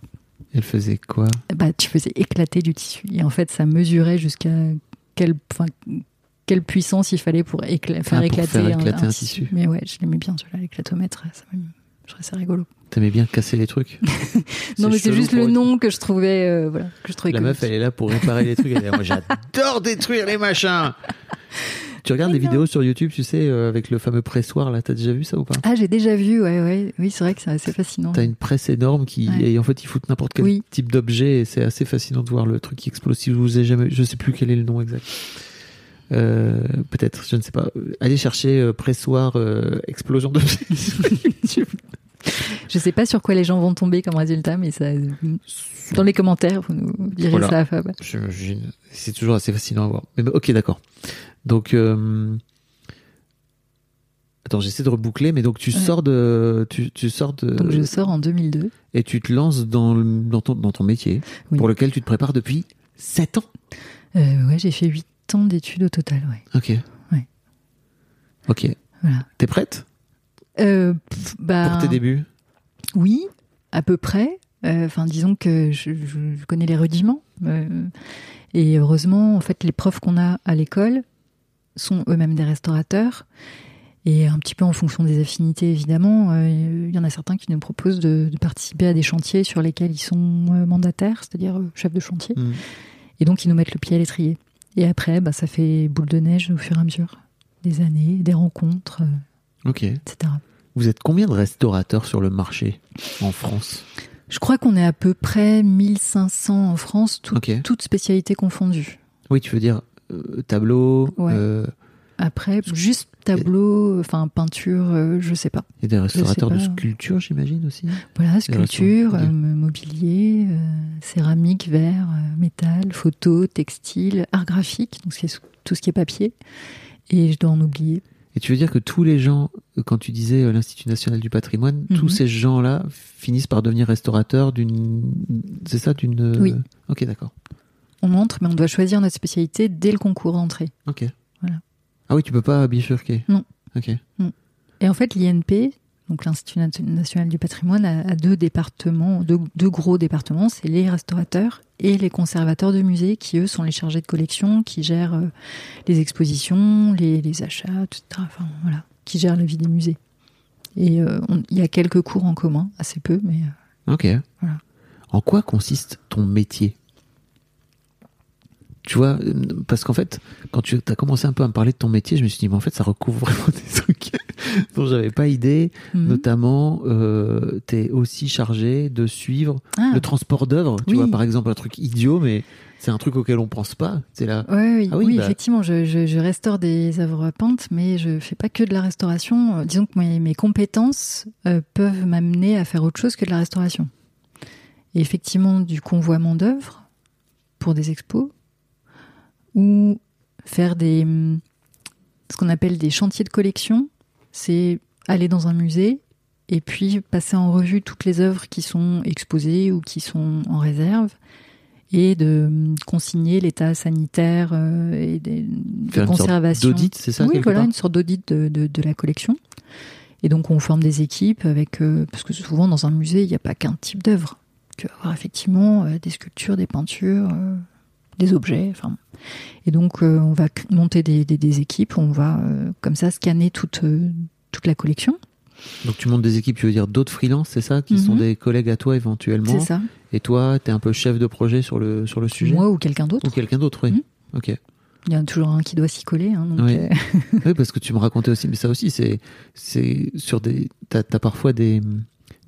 Elle faisait quoi? Bah tu faisais éclater du tissu et en fait ça mesurait jusqu'à quelle enfin, quelle puissance il fallait pour écla- faire, Ah, pour éclater, faire un, éclater un un tissu. tissu. Mais ouais, je l'aimais bien celui-là l'éclatomètre. Je trouvais ça rigolo. *laughs* T'aimais bien casser les trucs *laughs* Non mais c'est juste le nom que je trouvais euh, voilà que je trouvais La meuf, elle est là pour réparer les trucs. Elle est là, Moi, j'adore détruire les machins. Tu regardes des vidéos sur YouTube, tu sais, euh, avec le fameux pressoir, là, t'as déjà vu ça ou pas? Ah, j'ai déjà vu, ouais, ouais. Oui, c'est vrai que c'est assez fascinant. T'as une presse énorme qui, Ouais. et en fait, ils foutent n'importe quel Oui. type d'objet et c'est assez fascinant de voir le truc qui explose. Si je vous ai jamais, je sais plus quel est le nom exact. Euh, peut-être, je ne sais pas. Allez chercher euh, pressoir euh, explosion *laughs* YouTube. Je sais pas sur quoi les gens vont tomber comme résultat, mais ça. Dans les commentaires, vous nous direz Voilà. ça à Fab. J'imagine. C'est toujours assez fascinant à voir. Mais bon, ok, d'accord. Donc, euh, attends, j'essaie de reboucler. Mais donc, tu Ouais. sors de, tu, tu sors de, Donc je sors en 2002. et tu te lances dans, le- dans ton, dans ton métier Oui. pour lequel tu te prépares depuis 7 ans. Ouais, j'ai fait 8 ans d'études au total, ouais. Ok. Ouais. Ok. Voilà. T'es prête? Euh, pff, bah, pour tes débuts? Oui, à peu près. Euh, Enfin, disons que je, connais les rudiments. Euh, et heureusement, en fait, les profs qu'on a à l'école sont eux-mêmes des restaurateurs. Et un petit peu en fonction des affinités, évidemment, euh, il y en a certains qui nous proposent de, de participer à des chantiers sur lesquels ils sont mandataires, c'est-à-dire chefs de chantier. Hmm. Et donc, ils nous mettent le pied à l'étrier. Et après, bah, ça fait boule de neige au fur et à mesure. Des années, des rencontres, euh, Ok. etc. Vous êtes combien de restaurateurs sur le marché en France? Je crois qu'on est à peu près 1500 en France, tout- Ok. toutes spécialités confondues. Oui, tu veux dire euh, tableau, Ouais. euh, Après, juste tableau, enfin peinture, euh, je sais pas. et des restaurateurs de sculpture, j'imagine aussi. Voilà, sculpture, euh, mobilier, euh, céramique, verre, euh, métal, photo, textile, art graphique, donc c'est tout ce qui est papier. Et je dois en oublier. Et tu veux dire que tous les gens, euh, quand tu disais euh, l'Institut national du patrimoine, Mhm. tous ces gens-là finissent par devenir restaurateurs d'une. C'est ça, d'une. euh, Oui. Ok, d'accord. On entre, mais on doit choisir notre spécialité dès le concours d'entrée. Ok. Voilà. Ah oui, tu peux pas bifurquer. Non. Ok. Et en fait, l'INP, donc l'Institut national du patrimoine, a, a deux départements, deux, deux gros départements, c'est les restaurateurs et les conservateurs de musées, qui eux sont les chargés de collection, qui gèrent euh, les expositions, les, les achats, etc. Enfin, voilà, qui gèrent la vie des musées. Et euh, il y a quelques cours en commun, assez peu, mais euh, Ok. Voilà. En quoi consiste ton métier? Tu vois, parce qu'en fait, quand tu as commencé un peu à me parler de ton métier, je me suis dit, mais en fait, ça recouvre vraiment *laughs* des trucs dont j'avais pas idée. Mhm. Notamment, euh, tu es aussi chargé de suivre Ah, le transport d'œuvres. Tu Oui. vois, par exemple, un truc idiot, mais c'est un truc auquel on pense pas. C'est là. Ouais, oui, Ah oui, oui, bah- effectivement, je, je- je restaure des œuvres peintes, mais je fais pas que de la restauration. Euh, Disons que mes, mes compétences euh, peuvent m'amener à faire autre chose que de la restauration. Et effectivement, du convoiement d'œuvres pour des expos ou faire des ce qu'on appelle des chantiers de collection, c'est aller dans un musée et puis passer en revue toutes les œuvres qui sont exposées ou qui sont en réserve et de consigner l'état sanitaire euh, et des, de Faire une sorte conservation. d'audit, c'est ça, Oui, voilà, une sorte d'audit de, de- de la collection. Et donc on forme des équipes avec euh, parce que souvent dans un musée il n'y a pas qu'un type d'œuvre. Tu vas avoir effectivement euh, des sculptures, des peintures, euh, des objets. Enfin, et donc euh, on va monter des, des- des équipes, on va euh, comme ça scanner toute euh, toute la collection. Donc tu montes des équipes, tu veux dire d'autres freelances, c'est ça, qui Mhm. sont des collègues à toi éventuellement. C'est ça. Et toi, tu es un peu chef de projet sur le, sur le sujet? Moi ou quelqu'un d'autre. Ou quelqu'un d'autre, oui. Mhm. Ok. Il y en a toujours un qui doit s'y coller. hein, donc, Oui. oui, parce que tu me racontais aussi, mais ça aussi, c'est, sur des, t'as, t'as parfois des,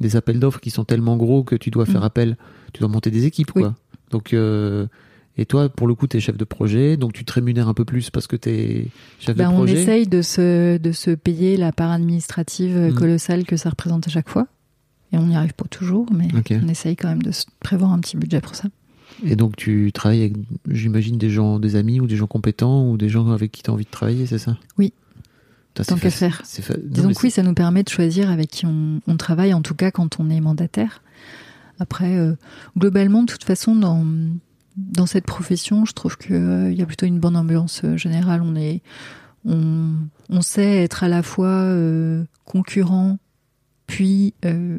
des appels d'offres qui sont tellement gros que tu dois faire Mm. appel, tu dois monter des équipes, Oui. quoi. Donc, euh, et toi, pour le coup, t'es chef de projet, donc tu te rémunères un peu plus parce que t'es chef ben, de on projet. essaye de se, de se payer la part administrative euh, Mhm. colossale que ça représente à chaque fois. Et on n'y arrive pas toujours, mais on essaye quand même de prévoir un petit budget pour ça. Et donc, tu travailles avec, j'imagine, des gens, des amis ou des gens compétents ou des gens avec qui tu as envie de travailler, c'est ça? Oui. Tant qu'à faire. fa- Disons que oui, ça nous permet de choisir avec qui on, on travaille, en tout cas quand on est mandataire. Après, euh, globalement, de toute façon, dans, dans cette profession, je trouve qu'il y a plutôt une bonne ambiance euh, générale. On, est, on, on sait être à la fois euh, concurrent, puis euh,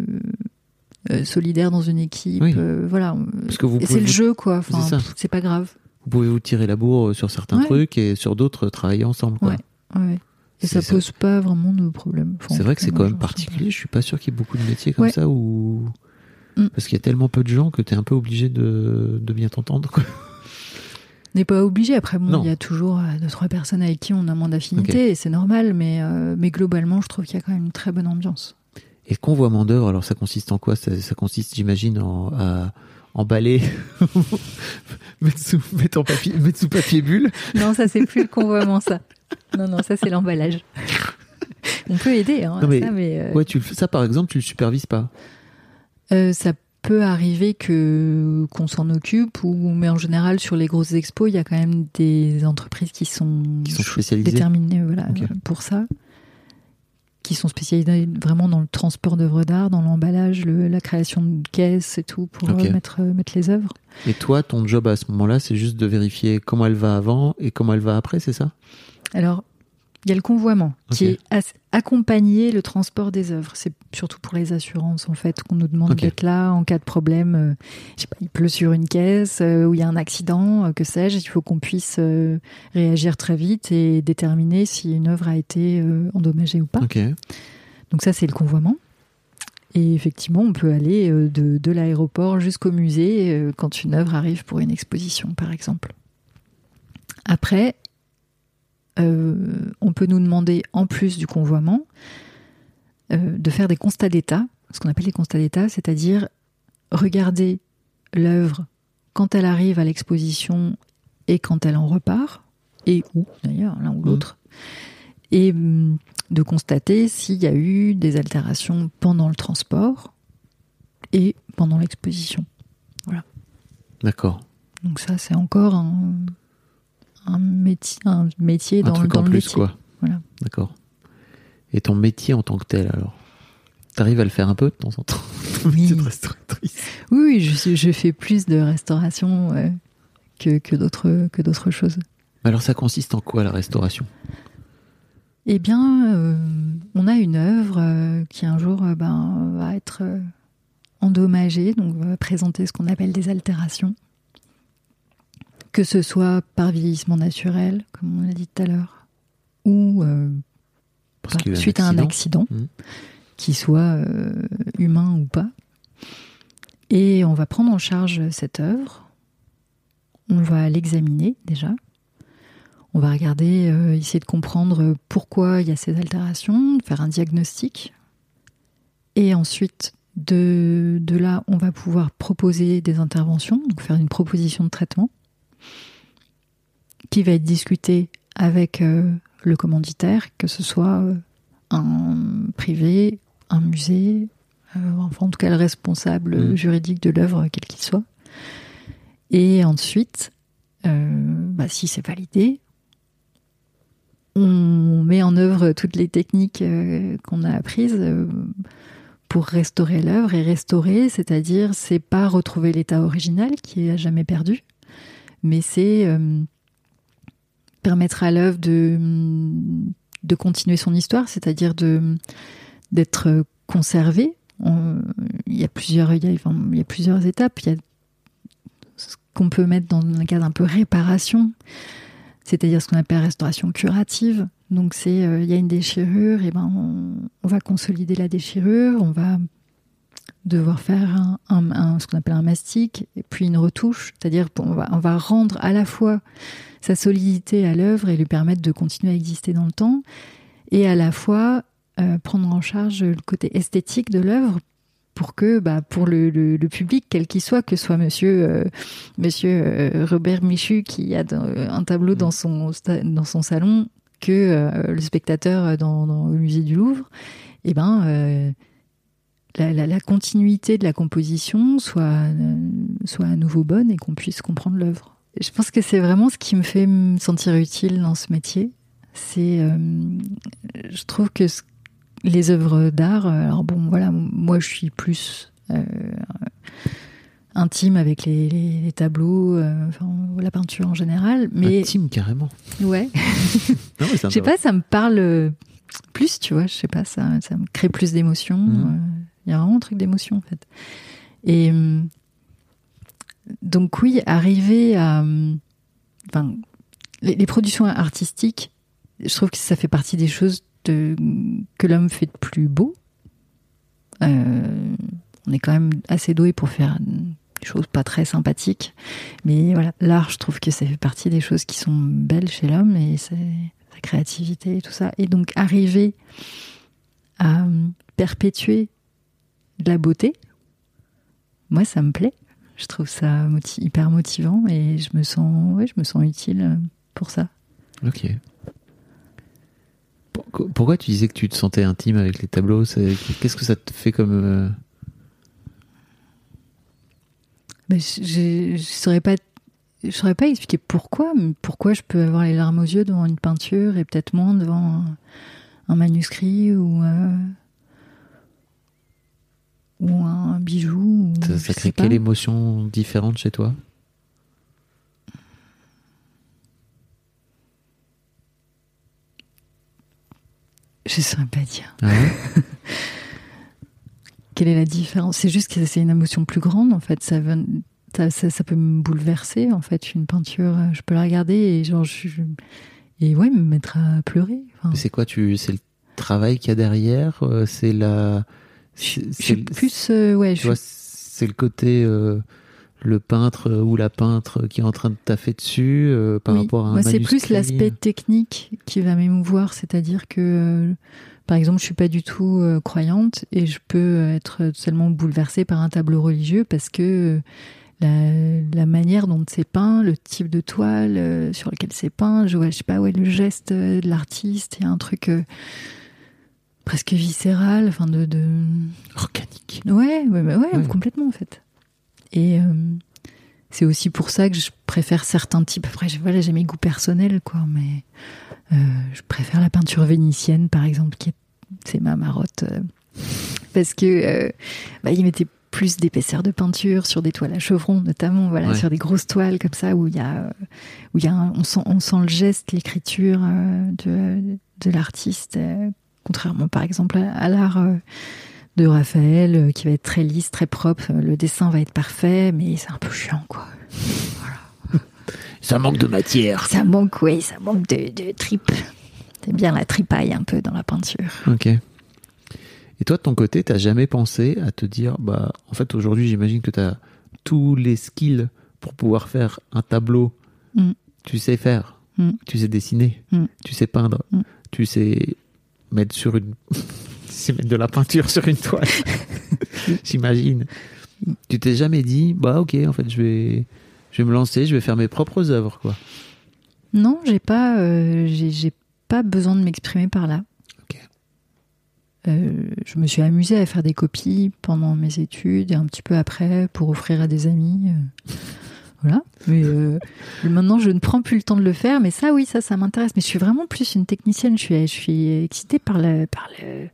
euh, solidaire dans une équipe. Oui. euh, voilà. Parce que vous c'est le jeu, quoi. Enfin, C'est pas grave. Vous pouvez vous tirer la bourre sur certains Ouais. trucs et sur d'autres euh, travailler ensemble. Quoi. Ouais. Ouais. Et ça pose pas vraiment de problème. Enfin, C'est vrai que c'est quand même particulier. Je suis pas sûr qu'il y ait beaucoup de métiers comme Ouais. ça où. Mm. Parce qu'il y a tellement peu de gens que tu es un peu obligé de, de bien t'entendre. quoi. n'est pas obligé. Après, bon, il y a toujours euh, deux, trois personnes avec qui on a moins d'affinité et c'est normal, mais, euh, mais globalement, je trouve qu'il y a quand même une très bonne ambiance. Et le convoiement d'œuvres, alors ça consiste en quoi? Ça, ça consiste, j'imagine, en, à emballer, *laughs* mettre, sous, mettre, en papier, mettre sous papier bulle. Non, ça, c'est plus le convoiement, ça. Non, non, ça, c'est l'emballage. on peut aider, hein, Non, mais- ça, mais euh, Ouais, tu, ça par exemple, tu le supervises pas. Euh, ça peut arriver que qu'on s'en occupe, ou, mais en général, sur les grosses expos, il y a quand même des entreprises qui sont, Qui sont spécialisées. déterminées voilà, pour ça, qui sont spécialisées vraiment dans le transport d'œuvres d'art, dans l'emballage, le- la création de caisses et tout, pour euh, mettre, euh, mettre les œuvres. Et toi, ton job à ce moment-là, c'est juste de vérifier comment elle va avant et comment elle va après, c'est ça? Alors, il y a le convoiement qui est accompagner le transport des œuvres. C'est surtout pour les assurances, en fait, qu'on nous demande d'être là en cas de problème. euh, je sais pas, il pleut sur une caisse, euh, ou il y a un accident, euh, que sais-je. Il faut qu'on puisse euh, réagir très vite et déterminer si une œuvre a été endommagée ou pas. Donc ça, c'est le convoiement. Et effectivement, on peut aller de, de l'aéroport jusqu'au musée quand une œuvre arrive pour une exposition, par exemple. Après, euh, on peut nous demander, en plus du convoiement, euh, de faire des constats d'état, ce qu'on appelle les constats d'état, c'est-à-dire regarder l'œuvre quand elle arrive à l'exposition et quand elle en repart, et où d'ailleurs, l'un ou l'autre, et hum, de constater s'il y a eu des altérations pendant le transport et pendant l'exposition. D'accord. Donc ça, c'est encore un, un métier, un métier Un dans, truc dans en le plus, métier. quoi. Voilà. D'accord. Et ton métier en tant que tel, alors? T'arrives à le faire un peu de temps en temps? Ton Oui. métier de restauratrice. Oui, oui, je, fais plus de restauration que, que d'autres choses. Alors ça consiste en quoi la restauration? Eh bien, euh, on a une œuvre euh, qui un jour euh, ben, va être endommagée, donc va présenter ce qu'on appelle des altérations. Que ce soit par vieillissement naturel, comme on l'a dit tout à l'heure, ou euh, Parce par- un suite à un accident, Mhm. qu'il soit euh, humain ou pas. Et on va prendre en charge cette œuvre, on va l'examiner déjà, On va regarder, euh, essayer de comprendre pourquoi il y a ces altérations, faire un diagnostic. Et ensuite, de, de là, on va pouvoir proposer des interventions, donc faire une proposition de traitement qui va être discutée avec euh, le commanditaire, que ce soit euh, un privé, un musée, euh, enfin en tout cas le responsable Mm. juridique de l'œuvre, quel qu'il soit. Et ensuite, bah, si c'est validé, on met en œuvre toutes les techniques qu'on a apprises pour restaurer l'œuvre. Et restaurer, c'est-à-dire, c'est pas retrouver l'état original qui est à jamais perdu, mais c'est euh, permettre à l'œuvre de, de continuer son histoire, c'est-à-dire de d'être conservée. On- Il y a plusieurs, il y a plusieurs étapes. Il y a ce qu'on peut mettre dans un cadre un peu réparation, c'est-à-dire ce qu'on appelle restauration curative. Donc c'est, euh, il y a une déchirure, et ben on, on va consolider la déchirure, on va devoir faire un, ce qu'on appelle un mastic, et puis une retouche, c'est-à-dire on va, on va rendre à la fois sa solidité à l'œuvre et lui permettre de continuer à exister dans le temps, et à la fois euh, prendre en charge le côté esthétique de l'œuvre pour que, bah, pour le, le- public, quel qu'il soit, que ce soit Monsieur, euh, Monsieur euh, Robert Michu qui a un tableau dans son dans son salon, que le spectateur dans, dans musée du Louvre, et ben la, la- la continuité de la composition soit euh, soit à nouveau bonne et qu'on puisse comprendre l'œuvre. Je pense que c'est vraiment ce qui me fait me sentir utile dans ce métier. C'est, euh, je trouve que ce- les œuvres d'art, euh, alors bon, voilà, moi je suis plus euh, intime avec les, les- les tableaux, euh, enfin la peinture en général, mais Intime, carrément. ouais, *laughs* je sais pas, ça me parle plus, tu vois, je sais pas, ça, ça me crée plus d'émotions. Mhm. Il y a vraiment un truc d'émotion en fait. Et euh, donc oui, arriver à, euh, enfin, les, productions artistiques, je trouve que ça fait partie des choses que l'homme fait de plus beau. Euh, on est quand même assez doué pour faire des choses pas très sympathiques, mais voilà, l'art, je trouve que ça fait partie des choses qui sont belles chez l'homme et sa créativité et tout ça. Et donc arriver à perpétuer de la beauté, moi ça me plaît. Je trouve ça moti- hyper motivant et je me sens, ouais, je me sens utile pour ça. Ok. Pour- Pourquoi tu disais que tu te sentais intime avec les tableaux? Qu'est-ce que ça te fait comme. euh, Mais je, je saurais pas, je saurais pas expliquer pourquoi, mais pourquoi je peux avoir les larmes aux yeux devant une peinture et peut-être moins devant un, un manuscrit ou euh, ou un bijou. Ou, Ça, crée quelle émotion différente chez toi? Je saurais pas dire. Ah ouais? *laughs* Quelle est la différence? C'est juste que c'est une émotion plus grande en fait. Ça, ça, ça, ça peut me bouleverser en fait. Une peinture, euh, je peux la regarder et genre je, et ouais me mettre à pleurer. Enfin, C'est quoi tu C'est le travail qu'il y a derrière euh, C'est la. C'est- je suis plus euh, ouais. Je c'est le côté. euh, le peintre euh, ou la peintre qui est en train de taffer dessus euh, par oui. rapport à un Moi, c'est plus l'aspect technique qui va m'émouvoir, c'est-à-dire que, euh, par exemple, je suis pas du tout euh, croyante et je peux être seulement bouleversée par un tableau religieux parce que euh, la, la manière dont c'est peint, le type de toile euh, sur lequel c'est peint, je, vois, je sais pas, ouais, le geste euh, de l'artiste, il y a un truc euh, presque viscéral, enfin de, de... organique. Ouais, ouais, ouais, ouais, complètement en fait. Et euh, c'est aussi pour ça que je préfère certains types. Après, j'ai- voilà, j'ai mes goûts personnels, quoi, mais euh, je préfère la peinture vénitienne, par exemple, qui est, c'est ma marotte, euh, parce que bah, il mettait plus d'épaisseur de peinture sur des toiles à chevrons, notamment, voilà, Ouais. sur des grosses toiles comme ça où il y a, où il y a, un- on sent, on sent le geste, l'écriture de, de l'artiste, contrairement, par exemple, à, à l'art. euh, de Raphaël euh, qui va être très lisse, très propre. Euh, Le dessin va être parfait, mais c'est un peu chiant, quoi. Ça manque de matière. Ça manque, oui, ça manque de, de tripes. C'est bien la tripaille un peu dans la peinture. Ok. Et toi, de ton côté, t'as jamais pensé à te dire, bah, en fait, aujourd'hui, j'imagine que t'as tous les skills pour pouvoir faire un tableau. Mm. Tu sais faire. Mm. Tu sais dessiner. Mm. Tu sais peindre. Mm. Tu sais mettre sur une. *laughs* sais mettre de la peinture sur une toile. *laughs* J'imagine. Tu t'es jamais dit, bah ok, en fait, je vais, je vais me lancer, je vais faire mes propres œuvres, quoi. Non, j'ai pas, euh, j'ai pas besoin de m'exprimer par là. Ok. Euh, je me suis amusée à faire des copies pendant mes études et un petit peu après pour offrir à des amis. Voilà. Mais euh, maintenant, je ne prends plus le temps de le faire. Mais ça, oui, ça, ça m'intéresse. Mais je suis vraiment plus une technicienne. Je suis, je suis excitée par le, par le.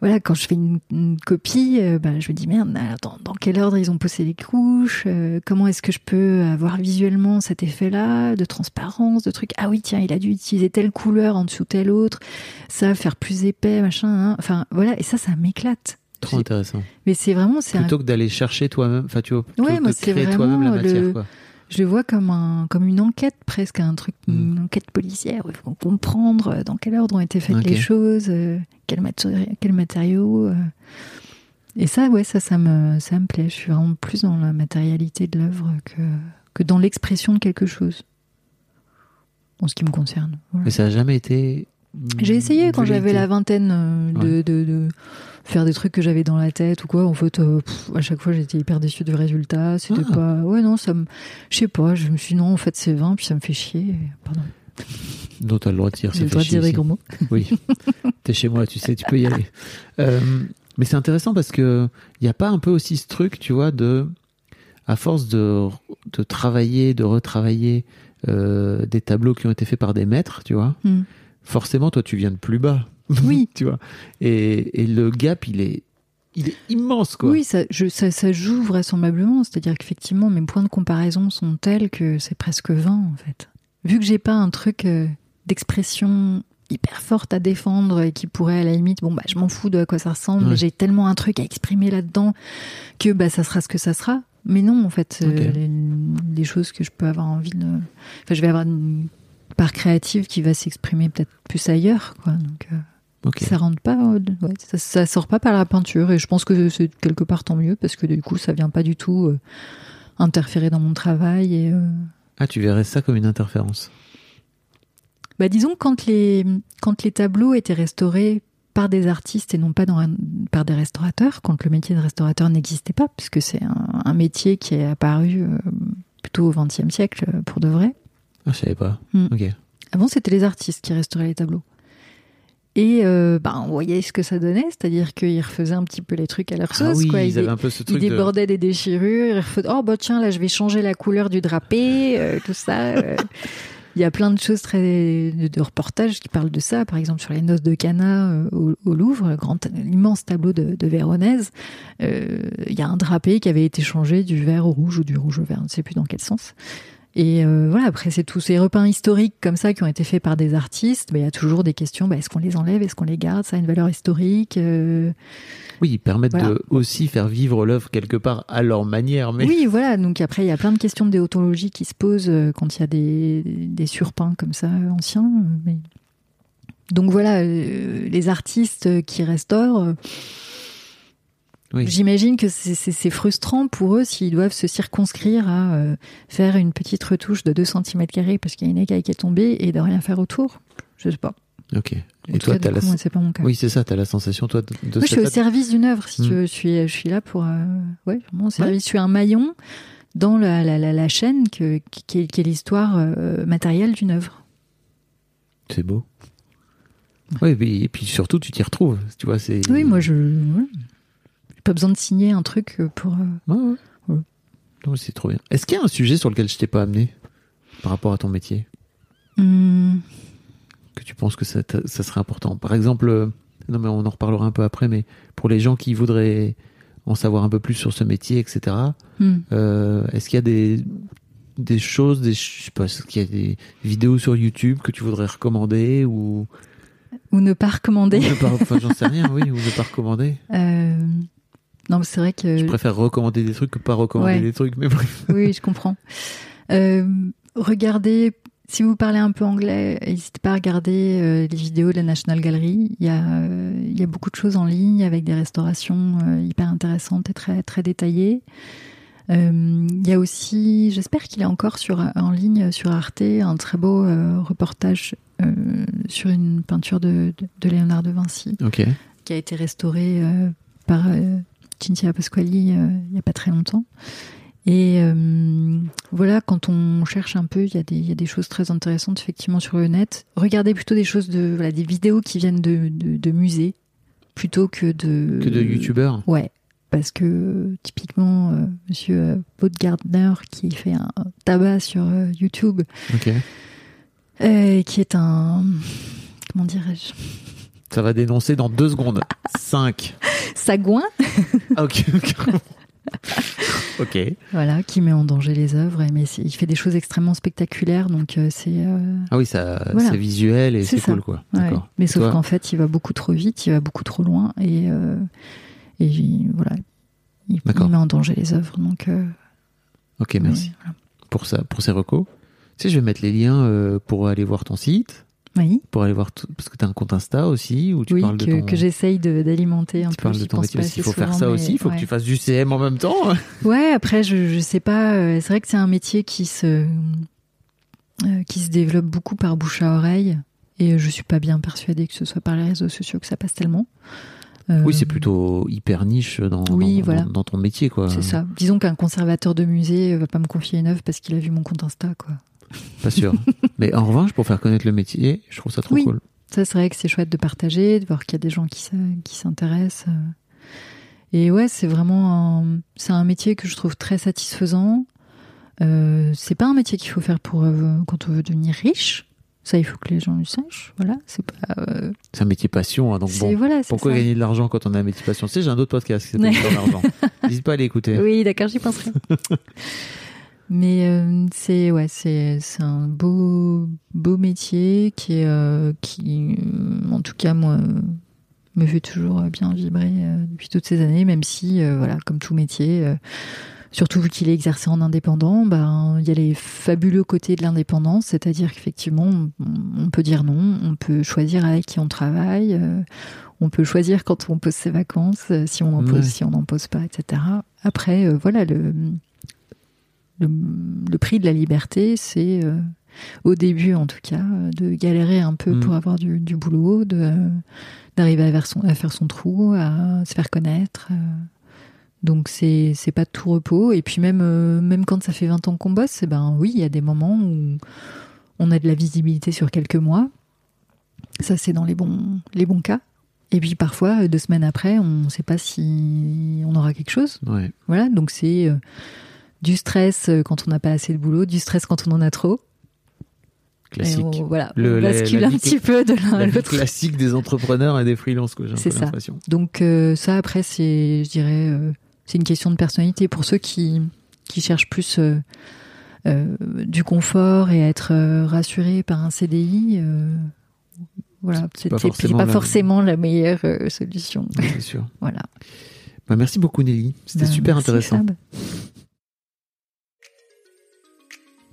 Voilà, quand je fais une, une copie, euh, bah, je me dis merde, dans, dans quel ordre ils ont posé les couches euh, Comment est-ce que je peux avoir visuellement cet effet-là de transparence, de trucs? Ah oui, tiens, il a dû utiliser telle couleur en dessous telle autre. Ça, faire plus épais, machin. hein. Enfin, voilà. Et ça, ça m'éclate. Trop intéressant. Mais c'est vraiment, c'est un Plutôt que d'aller chercher toi-même, enfin, tu vois, Ouais, moi, de créer toi-même la matière, le- quoi. Je le vois comme un comme une enquête presque, un truc, Mm. une enquête policière. Il faut comprendre euh, dans quel ordre ont été faites les choses, euh, quel, matéri- quel matériau. euh. Et ça, ouais, ça, ça me ça me plaît. Je suis vraiment plus dans la matérialité de l'œuvre que que dans l'expression de quelque chose. En ce qui me concerne. Voilà. Mais ça a jamais été. J'ai essayé quand j'avais la vingtaine euh, de, Ouais. de, de faire des trucs que j'avais dans la tête ou quoi. En fait, euh, pff, à chaque fois, j'étais hyper déçue du résultat. C'était Ah. pas. Ouais, non, ça me. Je sais pas, je me suis dit non, en fait, c'est 20, puis ça me fait chier. Pardon. Non, t'as le droit de dire, ça le droit de dire des ici. gros mots. Oui. *laughs* T'es chez moi, tu sais, tu peux y aller. Euh, mais c'est intéressant parce que il n'y a pas un peu aussi ce truc, tu vois, de à force de, de travailler, de retravailler euh, des tableaux qui ont été faits par des maîtres, tu vois. Hmm. Forcément, toi, tu viens de plus bas. *laughs* Oui. tu vois. Et, et le gap, il est, il est immense, quoi. Oui, ça, je, ça, ça joue vraisemblablement. C'est-à-dire qu'effectivement, mes points de comparaison sont tels que c'est presque 20, en fait. Vu que j'ai pas un truc euh, d'expression hyper forte à défendre et qui pourrait à la limite, bon, bah, je m'en fous de à quoi ça ressemble, Ouais. mais j'ai tellement un truc à exprimer là-dedans que bah, ça sera ce que ça sera. Mais non, en fait, euh, les, les choses que je peux avoir envie de. Enfin, je vais avoir une part créative qui va s'exprimer peut-être plus ailleurs, quoi. Donc. euh, ça rentre pas, euh, ouais, ça, ça sort pas par la peinture et je pense que c'est quelque part tant mieux parce que du coup ça vient pas du tout euh, interférer dans mon travail et euh, Ah, tu verrais ça comme une interférence. bah disons quand les quand les tableaux étaient restaurés par des artistes et non pas dans un- par des restaurateurs quand le métier de restaurateur n'existait pas puisque c'est un, un métier qui est apparu euh, plutôt au XXe siècle pour de vrai Ah, je savais pas. Hmm. Ok. Avant, c'était les artistes qui restauraient les tableaux. Et euh, bah, on voyait ce que ça donnait, c'est-à-dire qu'ils refaisaient un petit peu les trucs à leur Ah sauce. oui, quoi. ils Ils, avaient un peu ce ils truc de... débordaient des déchirures, ils refaisaient Oh, bah tiens, là, je vais changer la couleur du drapé, euh, tout ça. euh. Il y a plein de choses très de, reportages qui parlent de ça. Par exemple, sur les noces de Cana euh, au, au Louvre, le grand, l'immense tableau de, de Véronèse, euh, il y a un drapé qui avait été changé du vert au rouge ou du rouge au vert, je ne sais plus dans quel sens. Et euh, voilà, après, c'est tous ces repeints historiques comme ça qui ont été faits par des artistes. Mais il y a toujours des questions, bah, est-ce qu'on les enlève, est-ce qu'on les garde Ça a une valeur historique euh, Oui, ils permettent Voilà. de aussi faire vivre l'œuvre quelque part à leur manière. Mais... Oui, voilà. Donc après, il y a plein de questions de déontologie qui se posent euh, quand il y a des, des surpeints comme ça anciens. Mais... Donc voilà, euh, les artistes qui restaurent, Oui. j'imagine que c'est- frustrant pour eux s'ils doivent se circonscrire à euh, faire une petite retouche de 2 cm parce qu'il y a une écaille qui est tombée et de rien faire autour. Je sais pas. Ok. En Et toi, cas, la... moi, pas mon cas. Oui, c'est ça, t'as la sensation, toi, de, Moi, je suis au service d'une œuvre, si Hmm. tu veux. Je suis, je suis là pour. euh, ouais, vraiment au service. Je suis un maillon dans la, la, la, la chaîne que, qui est, l'histoire euh, matérielle d'une œuvre. C'est beau. Oui, et puis, surtout, tu t'y retrouves. Tu vois, c'est. Oui, moi, je. ouais. Pas besoin de signer un truc pour. euh, Ouais, ouais. Ouais. C'est trop bien. Est-ce qu'il y a un sujet sur lequel je t'ai pas amené par rapport à ton métier hum, que tu penses que ça, serait important? Par exemple, euh, non mais on en reparlera un peu après, mais pour les gens qui voudraient en savoir un peu plus sur ce métier, etc. hum. euh, est-ce qu'il y a des des choses, des je sais pas, est-ce qu'il y a des vidéos sur YouTube que tu voudrais recommander ou Ou ne pas recommander. ou ne pas, enfin, j'en sais rien, *laughs* oui, ou ne pas recommander. Euh, non, c'est vrai que. Je préfère recommander des trucs que pas recommander Ouais. des trucs, mais bref. Oui, je comprends. Euh, regardez, si vous parlez un peu anglais, n'hésitez pas à regarder euh, les vidéos de la National Gallery. Il y, a, euh, il y a beaucoup de choses en ligne avec des restaurations hyper intéressantes et très, très détaillées. Il y a aussi, j'espère qu'il est encore sur, en ligne sur Arte, un très beau reportage sur une peinture de, de, de Léonard de Vinci qui a été restaurée par Cinzia Pasquali euh, il n'y a pas très longtemps. Et euh, voilà, quand on cherche un peu, il y, a des- il y a des choses très intéressantes effectivement sur le net. Regardez plutôt des choses de, voilà, des vidéos qui viennent de, de, de musées plutôt que de Que de youtubeurs. Ouais, parce que typiquement, euh, Monsieur euh, Baudgardner qui fait un tabac sur euh, YouTube, Ok. euh, qui est un comment dirais-je, Ça va dénoncer dans deux secondes. 5. sagouin, Ah, ok. *laughs* ok. voilà, qui met en danger les œuvres. Mais il fait des choses extrêmement spectaculaires, donc euh, c'est euh, Ah oui, ça, Voilà. c'est visuel et C'est cool, quoi. ouais. Mais sauf qu'en fait, il va beaucoup trop vite, il va beaucoup trop loin, et euh, et voilà, il, met en danger les œuvres. Donc Ok, mais merci voilà. pour ça, pour ces recos. Tu sais, je vais mettre les liens pour aller voir ton site, Oui, pour aller voir tout, parce que tu as un compte Insta aussi où tu oui, parles de que, ton, que j'essaye d'alimenter un tu peu. parles de ton métier pas parce qu'il assez faut faire ça aussi. Il faut ouais. que tu fasses du CM en même temps. *laughs* Ouais, après, je, je sais pas. euh, C'est vrai que c'est un métier qui se, euh, qui se développe beaucoup par bouche à oreille. Et je suis pas bien persuadée que ce soit par les réseaux sociaux que ça passe tellement. Euh, Oui, c'est plutôt hyper niche dans, Oui, dans, voilà. dans- dans ton métier, quoi. C'est ça. Disons qu'un conservateur de musée va pas me confier une œuvre parce qu'il a vu mon compte Insta, quoi. Pas sûr. *laughs* Mais en revanche, pour faire connaître le métier, je trouve ça trop Oui. cool. Ça, c'est vrai que c'est chouette de partager, de voir qu'il y a des gens qui, s'intéressent. euh. Et ouais, c'est vraiment un, c'est un métier que je trouve très satisfaisant. Euh, c'est pas un métier qu'il faut faire pour euh, quand on veut devenir riche. Ça, il faut que les gens le sachent. Voilà, c'est pas. euh, C'est un métier passion, hein, donc c'est- bon. voilà, Pourquoi ça. gagner de l'argent quand on a un métier passion? Tu sais, j'ai un autre podcast qui s'appelle *laughs* l'argent. N'hésite pas à aller écouter. Oui, d'accord, j'y penserai. *laughs* Mais euh, c'est ouais, c'est c'est un beau beau métier qui est euh, qui euh, en tout cas moi me fait toujours bien vibrer euh, depuis toutes ces années, même si euh, voilà comme tout métier, euh, surtout vu qu'il est exercé en indépendant, ben il y a les fabuleux côtés de l'indépendance, c'est-à-dire qu'effectivement on, peut dire non, on peut choisir avec qui on travaille. euh, on peut choisir quand on pose ses vacances, si on en pose, Ouais. si on n'en pose pas, etc. Après, euh, voilà, le, le, le prix de la liberté, c'est euh, au début en tout cas, de galérer un peu Mm. pour avoir du, du boulot, de, euh, d'arriver à, faire son- à faire son trou, à se faire connaître. euh. Donc c'est c'est pas tout repos. Et puis même euh, même quand ça fait 20 ans qu'on bosse, eh ben oui, il y a des moments où on a de la visibilité sur quelques mois. Ça c'est dans les bons les bons cas. Et puis parfois deux semaines après, on ne sait pas si on aura quelque chose. Ouais. Voilà, donc c'est du stress euh, quand on n'a pas assez de boulot, du stress quand on en a trop. Classique. On, voilà, Le- on bascule la un vie- petit peu de l'un à l'autre. classique des entrepreneurs et des freelances, quoi, j'ai l'impression. Donc euh, ça, après, c'est, je dirais, euh, c'est une question de personnalité. Pour ceux qui, qui cherchent plus euh, du confort et à être rassurés par un CDI, voilà, C'est pas forcément pas la- forcément la meilleure solution. C'est sûr. *laughs* Voilà. Bah, merci beaucoup, Nelly. C'était Ben, super intéressant. Fab.